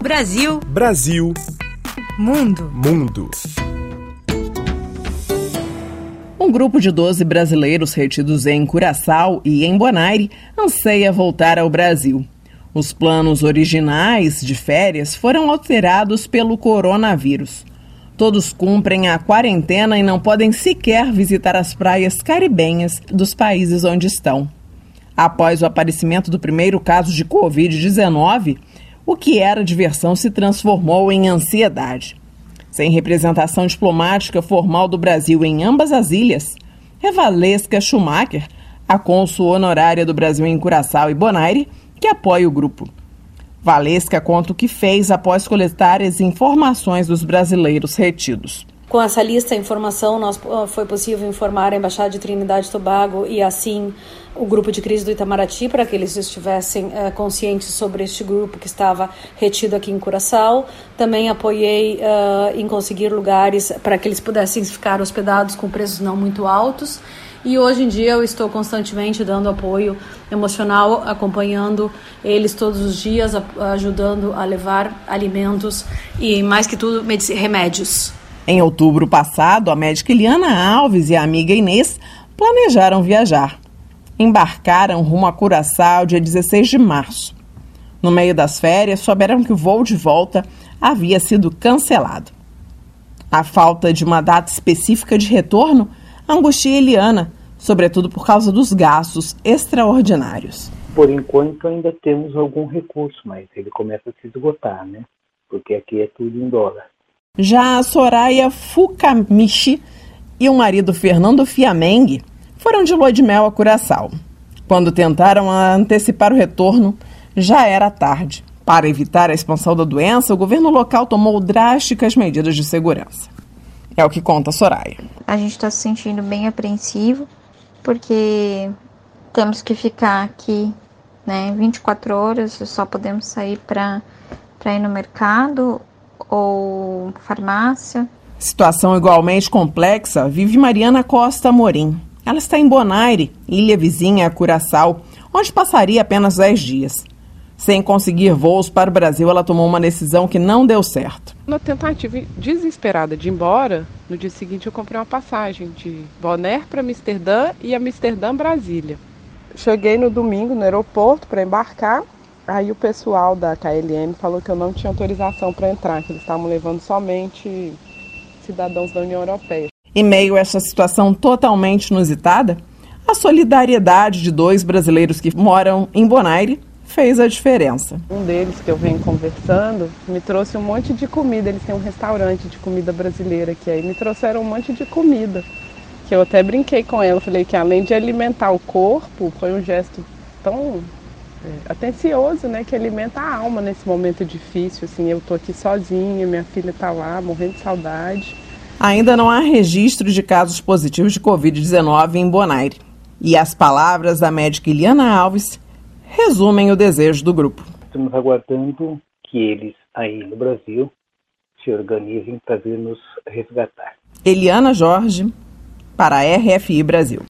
Brasil. Brasil. Mundo. Mundo. Um grupo de 12 brasileiros retidos em Curaçao e em Bonaire anseia voltar ao Brasil. Os planos originais de férias foram alterados pelo coronavírus. Todos cumprem a quarentena e não podem sequer visitar as praias caribenhas dos países onde estão. Após o aparecimento do primeiro caso de Covid-19, o que era diversão se transformou em ansiedade. Sem representação diplomática formal do Brasil em ambas as ilhas, é Valesca Schumacher, a cônsul honorária do Brasil em Curaçao e Bonaire, que apoia o grupo. Valesca conta o que fez após coletar as informações dos brasileiros retidos. Com essa lista de informação, nós, ah, foi possível informar a Embaixada de Trinidade e Tobago e, assim, o grupo de crise do Itamaraty para que eles estivessem uh, conscientes sobre este grupo que estava retido aqui em Curaçao. Também apoiei uh, em conseguir lugares para que eles pudessem ficar hospedados com preços não muito altos. E hoje em dia eu estou constantemente dando apoio emocional, acompanhando eles todos os dias, ajudando a levar alimentos e, mais que tudo, remédios. Em outubro passado, a médica Eliana Alves e a amiga Inês planejaram viajar. Embarcaram rumo a Curaçao dia 16 de março. No meio das férias, souberam que o voo de volta havia sido cancelado. A falta de uma data específica de retorno angustia Eliana, sobretudo por causa dos gastos extraordinários. Por enquanto ainda temos algum recurso, mas ele começa a se esgotar, né? Porque aqui é tudo em dólar. Já a Soraya Fukamichi e o marido Fernando Fiameng foram de lua de mel a Curaçao. Quando tentaram antecipar o retorno, já era tarde. Para evitar a expansão da doença, o governo local tomou drásticas medidas de segurança. É o que conta a Soraya. A gente está se sentindo bem apreensivo, porque temos que ficar aqui né, 24 horas, só podemos sair para ir no mercado ou farmácia. Situação igualmente complexa vive Mariana Costa Morim. Ela está em Bonaire, ilha vizinha a Curaçao, onde passaria apenas 10 dias. Sem conseguir voos para o Brasil, ela tomou uma decisão que não deu certo. Na tentativa desesperada de ir embora, no dia seguinte eu comprei uma passagem de Bonaire para Amsterdã e Amsterdã Brasília. Cheguei no domingo no aeroporto para embarcar Aí o pessoal da KLM falou que eu não tinha autorização para entrar, que eles estavam levando somente cidadãos da União Europeia. Em meio a essa situação totalmente inusitada, a solidariedade de dois brasileiros que moram em Bonaire fez a diferença. Um deles que eu venho conversando me trouxe um monte de comida. Eles têm um restaurante de comida brasileira aqui. Aí me trouxeram um monte de comida. Que eu até brinquei com ela. Falei que além de alimentar o corpo, foi um gesto tão atencioso, né, que alimenta a alma nesse momento difícil. Assim, eu tô aqui sozinha, minha filha está lá, morrendo de saudade. Ainda não há registro de casos positivos de Covid-19 em Bonaire. E as palavras da médica Iliana Alves resumem o desejo do grupo. Estamos aguardando que eles aí no Brasil se organizem para vir nos resgatar. Eliana Jorge, para a RFI Brasil.